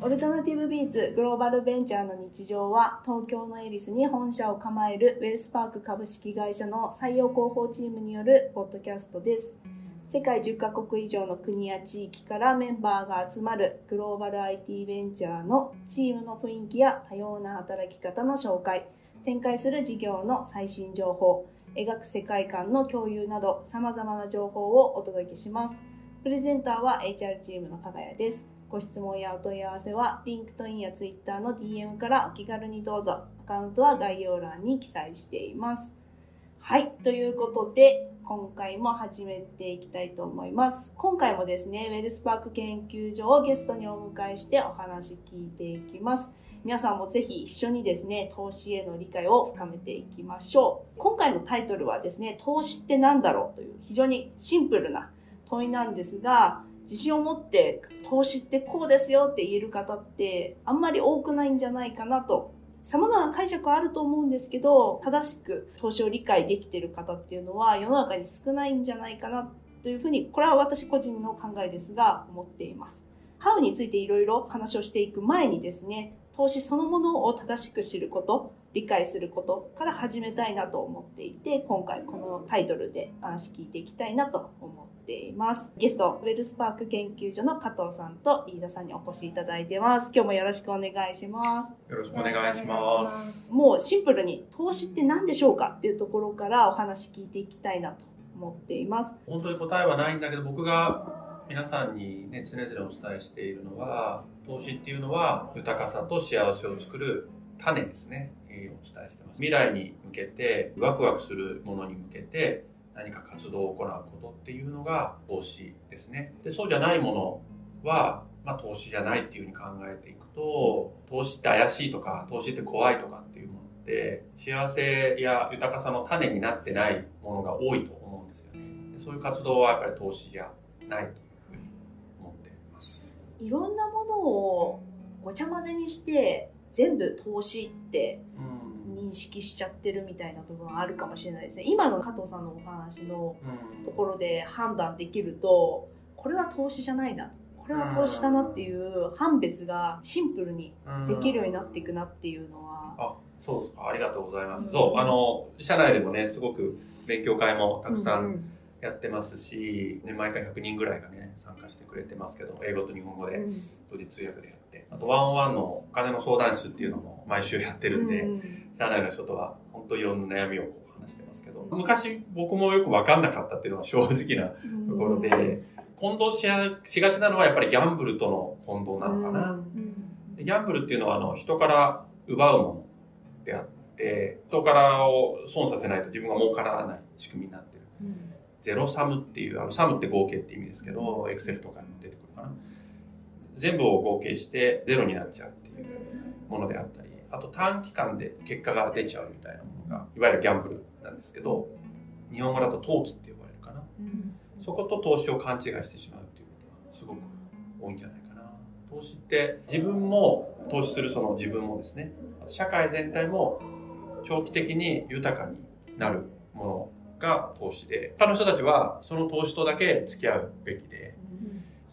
オルタナティブビーツグローバルベンチャーの日常は東京の恵比寿に本社を構えるウェルスパーク株式会社の採用広報チームによるポッドキャストです。世界10カ国以上の国や地域からメンバーが集まるグローバル IT ベンチャーのチームの雰囲気や多様な働き方の紹介展開する事業の最新情報描く世界観の共有などさまざまな情報をお届けします。プレゼンターは HR チームの加賀谷です。ご質問やお問い合わせは、 LinkedIn や Twitter の DM からお気軽にどうぞ。アカウントは概要欄に記載しています。はい、ということで、今回も始めていきたいと思います。今回もですね、 WealthPark 研究所をゲストにお迎えしてお話聞いていきます。皆さんもぜひ一緒にですね、投資への理解を深めていきましょう。今回のタイトルはですね、投資って何だろうという非常にシンプルな問いなんですが、自信を持って投資ってこうですよって言える方ってあんまり多くないんじゃないかなと様々な解釈はあると思うんですけど正しく投資を理解できている方っていうのは世の中に少ないんじゃないかなというふうにこれは私個人の考えですが思っています。ハウについていろいろ話をしていく前にですね投資そのものを正しく知ること理解することから始めたいなと思っていて今回このタイトルで話聞いていきたいなと思っています。ゲストウェルスパーク研究所の加藤さんと飯田さんにお越しいただいてます。今日もよろしくお願いします。よろしくお願いします。もうシンプルに投資って何でしょうかっていうところからお話聞いていきたいなと思っています。本当に答えはないんだけど僕が皆さんにね常々お伝えしているのは投資っていうのは豊かさと幸せを作る種ですねお伝えしてます。未来に向けてワクワクするものに向けて何か活動を行うことっていうのが投資ですね。でそうじゃないものは、まあ、投資じゃないっていうふうに考えていくと投資って怪しいとか投資って怖いとかっていうものって幸せや豊かさの種になってないものが多いと思うんですよね。でそういう活動はやっぱり投資じゃないというふうに思っています。いろんなものをごちゃ混ぜにして全部投資って認識しちゃってるみたいな部分はあるかもしれないですね。今の加藤さんのお話のところで判断できるとこれは投資じゃないなこれは投資だなっていう判別がシンプルにできるようになっていくなっていうのは、あそうですか。ありがとうございます、うん、そうあの社内でもねすごく勉強会もたくさんやってますし、ね、毎回100人ぐらいがね参加してくれてますけど英語と日本語で同時通訳であとワンオンワンのお金の相談室っていうのも毎週やってるんで、うん、社内の人とは本当いろんな悩みをこう話してますけど、昔僕もよく分かんなかったっていうのは正直なところで、混同ししがちなのはやっぱりギャンブルとの混同なのかな。ギャンブルっていうのはあの人から奪うものであって、人からを損させないと自分が儲からない仕組みになってる。ゼロサムっていう、あのサムって合計って意味ですけど、エクセルとかにも出てくるかな。全部を合計してゼロになっちゃうっていうものであったりあと短期間で結果が出ちゃうみたいなものがいわゆるギャンブルなんですけど日本語だと投機って呼ばれるかな、うん、そこと投資を勘違いしてしまうっていうことがすごく多いんじゃないかな。投資って自分も投資するその自分もですね。社会全体も長期的に豊かになるものが投資で他の人たちはその投資とだけ付き合うべきで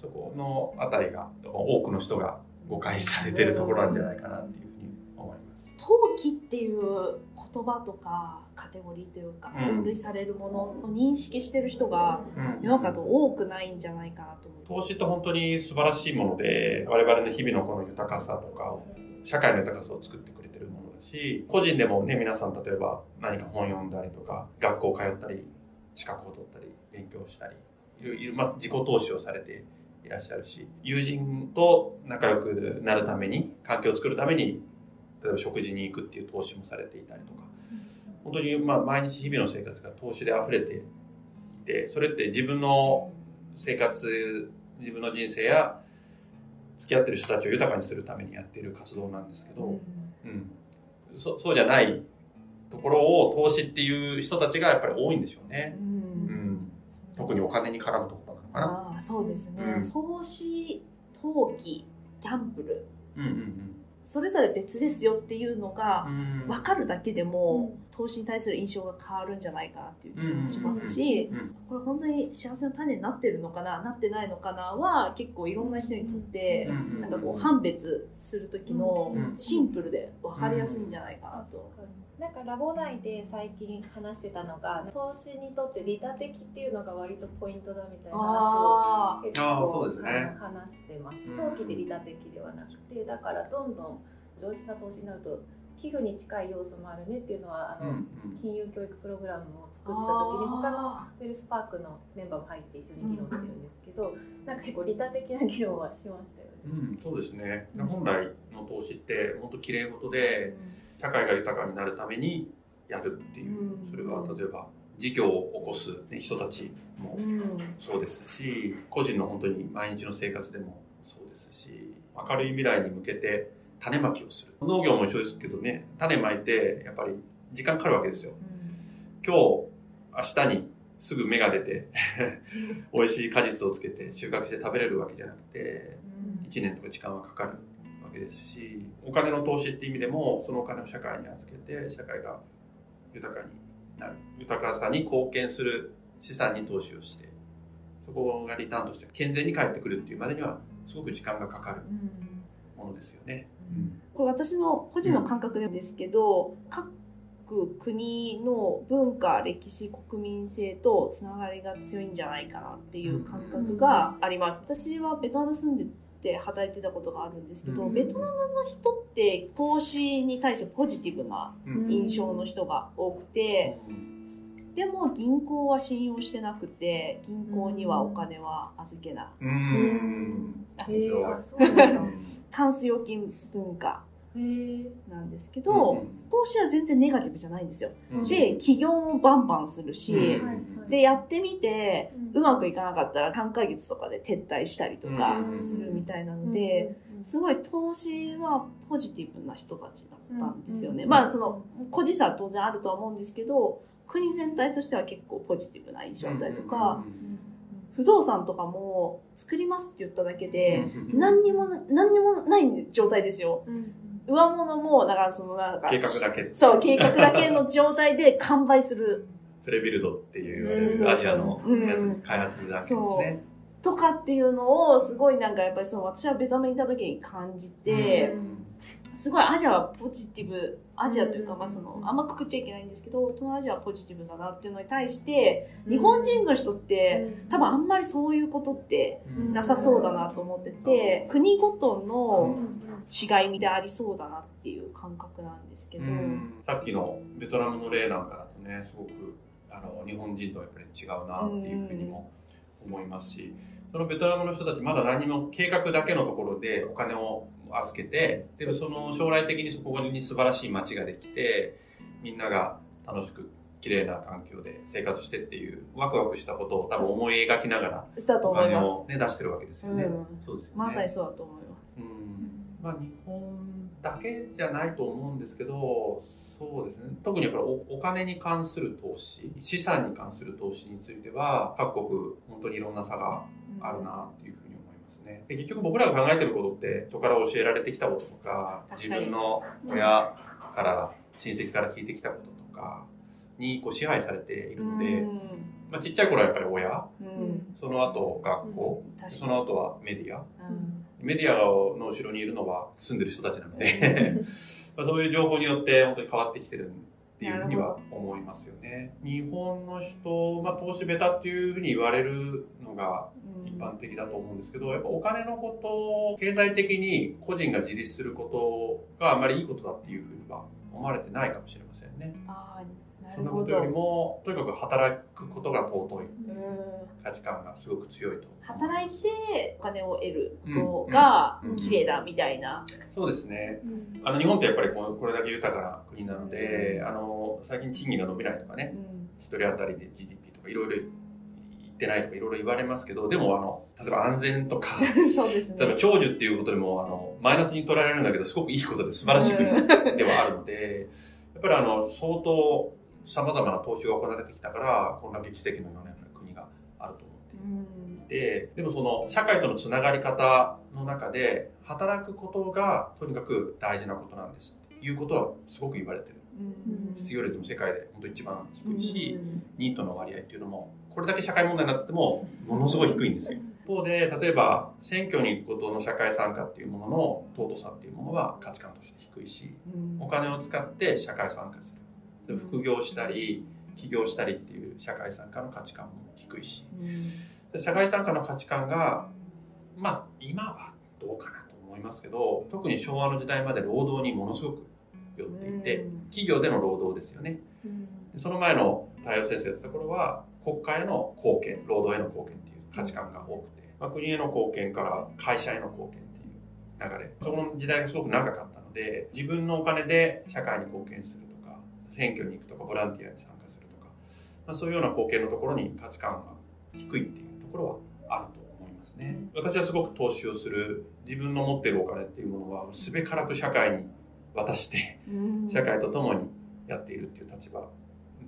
そこのあたりが多くの人が誤解されてるところなんじゃないかなっていうふうに思います。陶器っていう言葉とかカテゴリーというか分類されるものを認識してる人が世の中と多くないんじゃないかなと思う、投資って本当に素晴らしいもので我々の日々のこの豊かさとか社会の豊かさを作ってくれてるものだし個人でもね皆さん例えば何か本読んだりとか学校通ったり資格を取ったり勉強したりいろいろ、まあ、自己投資をされていらっしゃるし友人と仲良くなるために環境を作るために例えば食事に行くっていう投資もされていたりとか。本当にまあ毎日日々の生活が投資で溢れていてそれって自分の生活自分の人生や付き合ってる人たちを豊かにするためにやっている活動なんですけど、うん、そそうじゃないところを投資っていう人たちがやっぱり多いんでしょうね。うん、うん、特にお金に絡むところかな。あそうですね、うん、投資投機ギャンブル、うんうんうん、それぞれ別ですよっていうのがうん。分かるだけでも、投資に対する印象が変わるんじゃないかなっていう気もしますし、うんこれ本当に幸せの種になってるのかななってないのかなは結構いろんな人にとってうんなんかこう判別する時のうんシンプルで分かりやすいんじゃないかなと。なんかラボ内で最近話してたのが投資にとって利他的っていうのが割とポイントだみたいな話をあ結構そうですね。話してました。うん。投機で利他的ではなくてだからどんどん上質な投資になると寄付に近い要素もあるねっていうのはあの、うんうん。金融教育プログラムを作った時に他のウェルスパークのメンバーも入って一緒に議論してるんですけど、なんか結構利他的な議論はしましたよね。うん、そうですね。本来の投資って本当綺麗事で社会が豊かになるためにやるっていううん。それは例えば事業を起こすね人たちもうん。そうですし個人の本当に毎日の生活でもそうですし明るい未来に向けて種まきをする。農業も一緒ですけどね種まいてやっぱり時間かかるわけですよ。今日明日にすぐ芽が出て 美味しい果実をつけて収穫して食べれるわけじゃなくて1年とか時間はかかるわけですしお金の投資っていう意味でもそのお金を社会に預けて社会が豊かになる豊かさに貢献する資産に投資をしてそこがリターンとして健全に返ってくるっていうまでにはすごく時間がかかるものですよね。これ私の個人の感覚なんですけど、各国の文化歴史国民性とつながりが強いんじゃないかなっていう感覚があります。私はベトナム住んでて働いてたことがあるんですけど、うん。ベトナムの人って投資に対してポジティブなうん。印象の人が多くて、でも銀行は信用してなくて銀行にはお金は預けない。うん。タンス預金文化なんですけど、投資は全然ネガティブじゃないんですよ。うん。し、起業もバンバンするし、うん。で、やってみて、うん。うまくいかなかったら3ヶ月とかで撤退したりとかうん。するみたいなので、すごい投資はポジティブな人たちだったんですよね。うんまあ、その、個人差は当然あるとは思うんですけど、国全体としては結構ポジティブな印象だったりとか、不動産とかも作りますって言っただけで、うん何にもな、何にもない状態ですよ。うん上物も、だからそのなんか、計画だけ。そう、計画だけの状態で完売する。プレビルドっていうんうアジアのうんやつ開発だけですね。とかっていうのをすごいなんかやっぱりその私はベトナムにいた時に感じて、すごいアジアはポジティブアジアというか、うんまあ、そのあんまくくっちゃいけないんですけど東南アジアはポジティブだなっていうのに対して日本人の人って多分あんまりそういうことってうん。なさそうだなと思ってて国ごとの違いでありそうだなっていう感覚なんですけど、うん。さっきのベトナムの例なんかだとねすごくあの日本人とはやっぱり違うなっていうふうにも思いますしそのベトナムの人たちまだ何も計画だけのところでお金を預けてでもその将来的にそこに素晴らしい街ができてみんなが楽しく綺麗な環境で生活してっていうワクワクしたことを多分思い描きながらお金。を、ね、出してるわけですよね。うんそうですよねまさにそうだと思います。うんまあ、日本だけじゃないと思うんですけどそうですね。特にやっぱりおお金に関する投資資産に関する投資については各国本当にいろんな差があるなっていうふうに思いますね。で結局僕らが考えてることって人から教えられてきたこととか自分の親から親戚から聞いてきたこととかにこう支配されているので、まあ、ちっちゃい頃はやっぱり親その後学校、その後はメディア。うん。メディアの後ろにいるのは住んでる人たちなので、まあそういう情報によって本当に変わってきてるっていうふうには思いますよね。日本の人、まあ、投資ベタっていうふうに言われるのが一般的だと思うんですけど、やっぱお金のことを経済的に個人が自立することがあまりいいことだっていうふうには思われてないかもしれませんね。あそんなことよりも、とにかく働くことが尊い。うん。価値観がすごく強いと。働いてお金を得ることが綺麗だみたいな、そうですね。あの日本ってやっぱりこれだけ豊かな国なので、あの最近賃金が伸びないとかね、一人当たりで GDP とかいろいろ言ってないとかいろいろ言われますけど、でもあの例えば安全とか、そうです例えばね長寿っていうことでもあのマイナスに捉えられるんだけど、すごくいいことで素晴らしい国ではあるので、やっぱりあの相当さまざまな投資が行われてきたから、こんな歴史的なような国があると思っていて、でもその社会とのつながり方の中で、働くことがとにかく大事なことなんですっていうことはすごく言われてる。失業率も世界で本当一番低いし、ニートの割合っていうのも、これだけ社会問題になってても、ものすごい低いんですよ。一方で、例えば、選挙に行くことの社会参加っていうものの尊さっていうものは価値観として低いし、お金を使って社会参加する。副業したり、起業したりっていう社会参加の価値観も低いし、社会参加の価値観が、まあ、今はどうかなと思いますけど、特に昭和の時代まで労働にものすごく寄っていて、企業での労働ですよね。その前の太陽先生だった頃は、国家への貢献、労働への貢献っていう価値観が多くて、まあ、国への貢献から会社への貢献っていう流れ、その時代がすごく長かったので、自分のお金で社会に貢献する選挙に行くとか、ボランティアに参加するとか、まあ、そういうような貢献のところに価値観が低いっていうところはあると思いますね。私はすごく投資をする、自分の持っているお金っていうものは、すべからく社会に渡して、社会と共にやっているっていう立場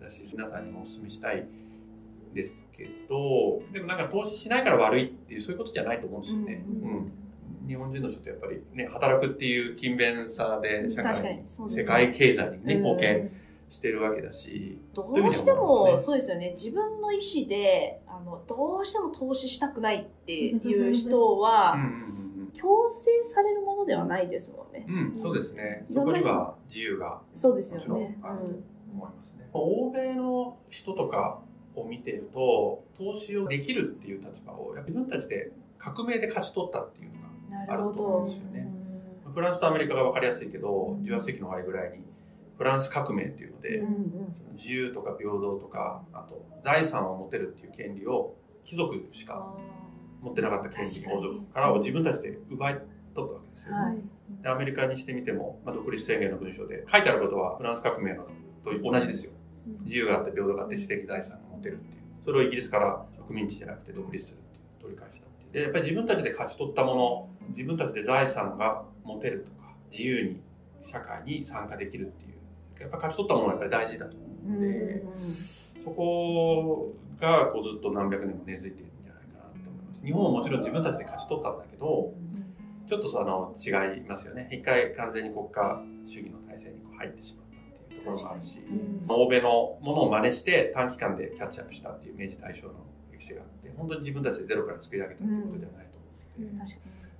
だし、皆さんにもお勧めしたいですけど、でもなんか投資しないから悪いっていうそういうことじゃないと思うんですよね。うん、うん日本人の人ってやっぱりね、働くっていう勤勉さで社会、ね、世界経済にね、貢献してるわけだし。どうしても、そうですよね、自分の意思で、あの、どうしても投資したくないっていう人は、強制されるものではないですもんね。うん、そうですね。そこには自由が。そうですよね。あると思いますね。欧米の人とかを見ていると、投資をできるっていう立場を、自分たちで革命で勝ち取ったっていうのが。あると思うんですよね。フランスとアメリカが分かりやすいけど、18世紀の終わりぐらいにフランス革命っていうので、自由とか平等とか、あと財産を持てるっていう権利を貴族しか持ってなかった権利皇族からを自分たちで奪い取ったわけですよね。はい、でアメリカにしてみても、まあ、独立宣言の文書で書いてあることはフランス革命のと同じですよ。自由があって平等があって知的財産が持てるっていう。それをイギリスから植民地じゃなくて独立するっていう取り返したっていう。で、やっぱり自分たちで勝ち取ったもの、自分たちで財産が持てるとか、自由に社会に参加できるっていう、やっぱ勝ち取ったものはやっぱり大事だと思うので、そこがこうずっと何百年も根付いているんじゃないかなと思います。日本はもちろん自分たちで勝ち取ったんだけど、ちょっとその違いますよね。一回完全に国家主義の体制にこう入ってしまったっていうところがあるし、欧米のものを真似して短期間でキャッチアップしたっていう明治大正の歴史があって、本当に自分たちでゼロから作り上げたってことじゃないと思っ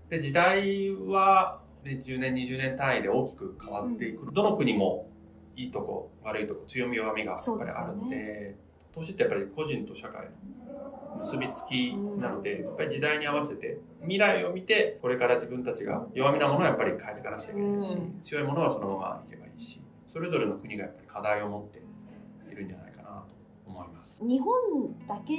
て、で時代は、ね、10年20年単位で大きく変わっていく、どの国もいいとこ悪いとこ強み弱みがやっぱりあるんで、ね、投資ってやっぱり個人と社会の結びつきなので、やっぱり時代に合わせて未来を見てこれから自分たちが弱みなものはやっぱり変えていかなきゃいけないし、強いものはそのままいけばいいしそれぞれの国がやっぱり課題を持っているんじゃないかなと思います。日本だけ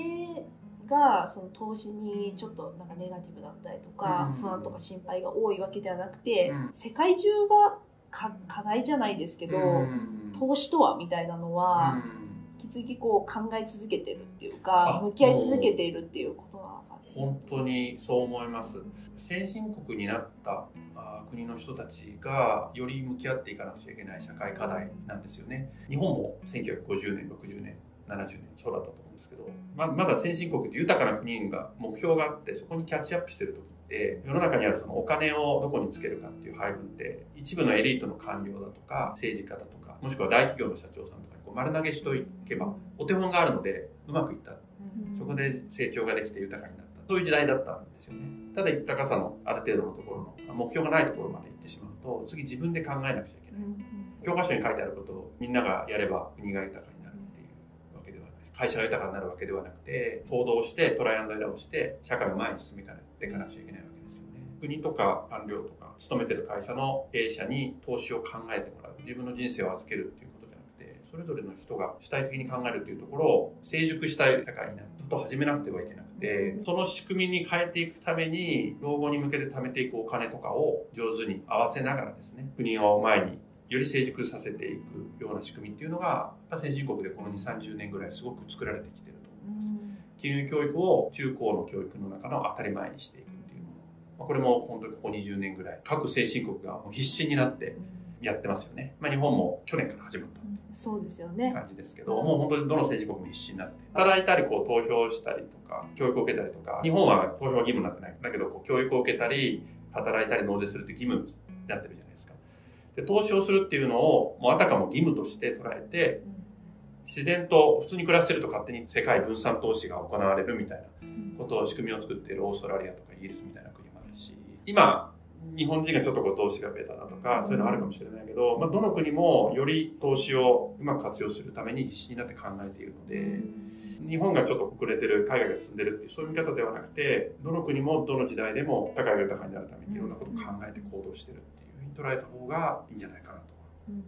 がその投資にちょっとなんかネガティブだったりとか、不安とか心配が多いわけではなくて、世界中が課題じゃないですけど、投資とはみたいなのは、引き続きこう考え続けてるっていうか向き合い続けているっていうことなのか本当にそう思います。先進国になった国の人たちがより向き合っていかなくちゃいけない社会課題なんですよね。日本も1950年60年70年そうだったと思うんですけどままだ先進国って豊かな国が目標があってそこにキャッチアップしてる時って世の中にあるそのお金をどこにつけるかっていう配分って一部のエリートの官僚だとか政治家だとかもしくは大企業の社長さんとかにこう丸投げしといけばお手本があるのでうまくいった。そこで成長ができて豊かになった。そういう時代だったんですよね。ただ豊かさのある程度のところの目標がないところまで行ってしまうと次自分で考えなくちゃいけない。教科書に書いてあることをみんながやれば国が豊かになるっていうわけではない会社が豊かになるわけではなくて行動してトライアンドエラーをして社会を前に進めていかなくちゃいけないわけですよね。国とか官僚とか勤めてる会社の経営者に投資を考えてもらう。自分の人生を預けるっていうことじゃなくてそれぞれの人が主体的に考えるというところを成熟したい社会になると始めなくてはいけなくてその仕組みに変えていくために老後に向けて貯めていくお金とかを上手に合わせながらですね国を前により成熟させていくような仕組みっていうのが先進国でこの2 3 0年ぐらいすごく作られてきてると思います。金融教育を中高の教育の中の当たり前にしていくっていうもの。これも本当にここ20年ぐらい各先進国が必死になってやってますよね、まあ、日本も去年から始まったそうですよね。感じですけど、もう本当にどの政治国も必死になって。働いたりこう投票したりとか教育を受けたりとか日本は投票義務になってない。だけどこう教育を受けたり働いたり納税するって義務になってるじゃないですかで投資をするっていうのをもうあたかも義務として捉えて自然と普通に暮らしてると勝手に世界分散投資が行われるみたいなことを仕組みを作っているオーストラリアとかイギリスみたいな国もあるし今日本人がちょっとこう投資がベタだとかそういうのあるかもしれないけど、まあ、どの国もより投資をうまく活用するために必死になって考えているので日本がちょっと遅れてる海外が進んでるっていうそういう見方ではなくてどの国もどの時代でも社会が豊かになるためにいろんなことを考えて行動してるっていうふうに捉えた方がいいん。じゃないかなと思いま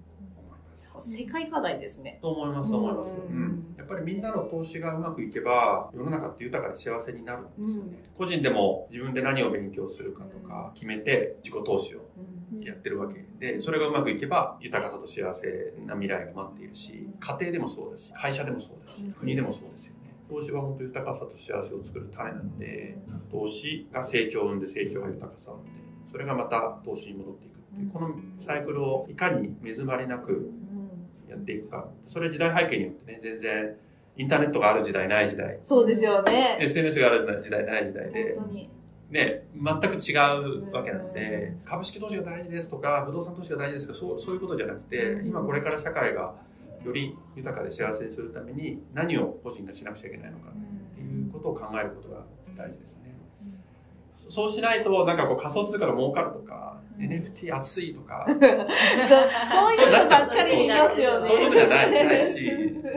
す。世界課題ですねと思います。と思います、ううん。ん、やっぱりみんなの投資がうまくいけば世の中って豊かで幸せになるんですよね、個人でも自分で何を勉強するかとか決めて自己投資をやってるわけでそれがうまくいけば豊かさと幸せな未来が待っているし家庭でもそうだし会社でもそうだし国でもそうですよね。投資は本当豊かさと幸せを作る種なんで投資が成長を生んで成長が豊かさを生んでそれがまた投資に戻っていくこのサイクルをいかに目詰まりなくやっていくか。それ時代背景によってね全然インターネットがある時代ない時代。そうですよね。SNS がある時代ない時代で。ね、全く違うわけなんで、株式投資が大事ですとか、不動産投資が大事ですとか、そうそういうことじゃなくて、今これから社会がより豊かで幸せにするために、何を個人がしなくちゃいけないのかっていうことを考えることが大事です。ね。そうしないと、なんかこう仮想通貨が儲かるとか、NFT 熱いとか、そうそういうのばっかり見ますよね。そういうことじゃないないし、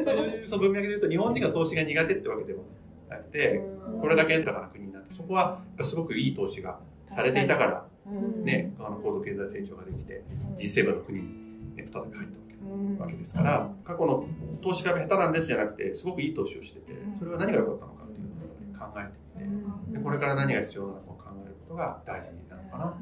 そういうその文脈で言うと、日本人が投資が苦手ってわけでもなくて、これだけ豊かな国になって、そこはすごくいい投資がされていたから、ね、あの高度経済成長ができて、G7 の国にネプタだけ入ったわけですから、過去の投資が下手なんですじゃなくて、すごくいい投資をしてて、それは何が良かったのかっていうのを考えてみて、でこれから何が必要なのかことが大事なのかな。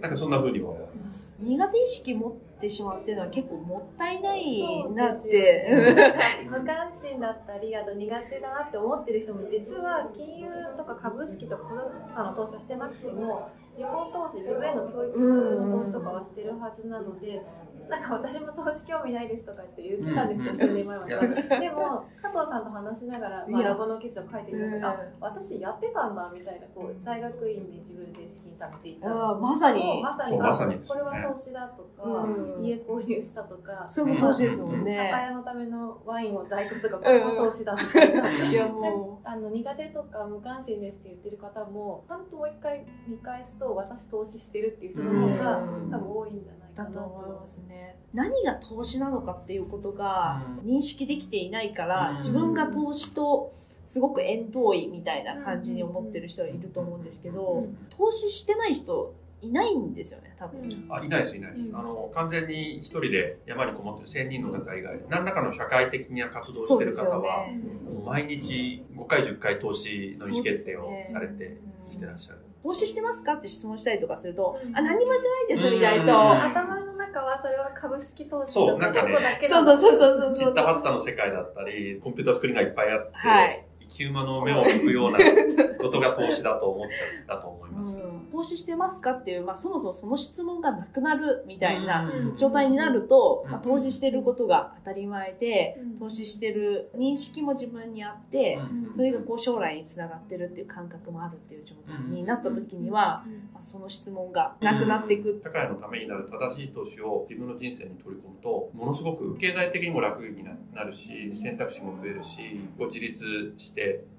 なんかそんな風にも思います。苦手意識持ってしまってるのは結構もったいないなって。ね無関心だったりあと苦手だなって思ってる人も実は金融とか株式とか不動産の投資はしてなくても自己投資自分への教育の投資とかはしてるはずなのでなんか私も投資興味ないですとかって言ってたんですけど、数年前までは。でも、加藤さんと話しながら、まあ、ラボの記事を書いていただいて、あうん私やってたんだみたいな、こう大学院で自分で資金貯めていったあーまさに。まさに。これは投資だとか、うん家購入したとか、それも投資ですもん酒ね屋のためのワインを在庫とかこれも投資だ いやでもあの苦手とか無関心ですって言ってる方もちゃんともう一回見返すと私投資してるっていう人の方がうん。多分多いんじゃないかだなとと思いますね。何が投資なのかっていうことが認識できていないから、うん。自分が投資とすごく縁遠いみたいな感じに思ってる人はいると思うんですけど、うん。投資してない人いないんですよね多分、うん。あいないですいないです、うん。あの完全に一人で山にこもってる1000人の方以外何らかの社会的な活動をしてる方は、ね。毎日5回10回投資の意思決定をされて生きてらっしゃる、投資してますかって質問したりとかすると、うん。あ何もやってないですみたいな人、うん頭の中はそれは株式投資そうなんかねとだけそうそうそうそうそうチッタハッタの世界だったりコンピュータースクリーンがいっぱいあって、はい。生き馬の目を引くような ことが投資だと思っちゃったと思います、うん。投資してますかっていう、まあ、そもそもその質問がなくなるみたいなうん。状態になると、うん。まあ、投資してることが当たり前で、うん。投資してる認識も自分にあって、うん。それがこう将来につながってるっていう感覚もあるっていう状態になった時には、まあ、その質問がなくなっていく、社会のためになる正しい投資を自分の人生に取り込むとものすごく経済的にも楽になるし選択肢も増えるしこう自立して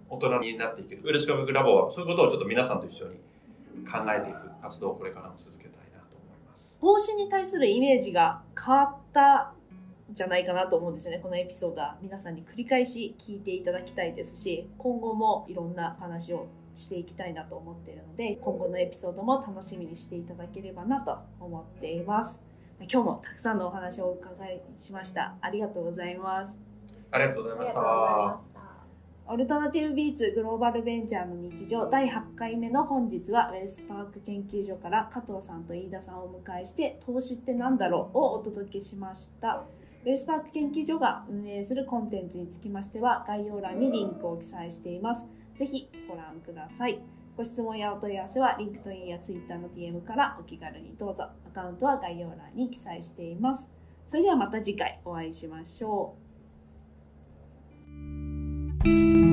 大人になっていける。ウェルスカブラボはそういうことをちょっと皆さんと一緒に考えていく活動をこれからも続けたいなと思います。投資に対するイメージが変わったんじゃないかなと思うんですよね。このエピソードは皆さんに繰り返し聞いていただきたいですし今後もいろんな話をしていきたいなと思っているので今後のエピソードも楽しみにしていただければなと思っています。今日もたくさんのお話をお伺いしました。ありがとうございます。ありがとうございましたオルタナティブビーツグローバルベンチャーの日常第8回目の本日はウェルスパーク研究所から加藤さんと飯田さんをお迎えして投資ってなんだろうをお届けしました。ウェルスパーク研究所が運営するコンテンツにつきましては概要欄にリンクを記載しています。ぜひご覧ください。ご質問やお問い合わせは LinkedIn や Twitter の DM からお気軽にどうぞ。アカウントは概要欄に記載しています。それではまた次回お会いしましょう。Thank you.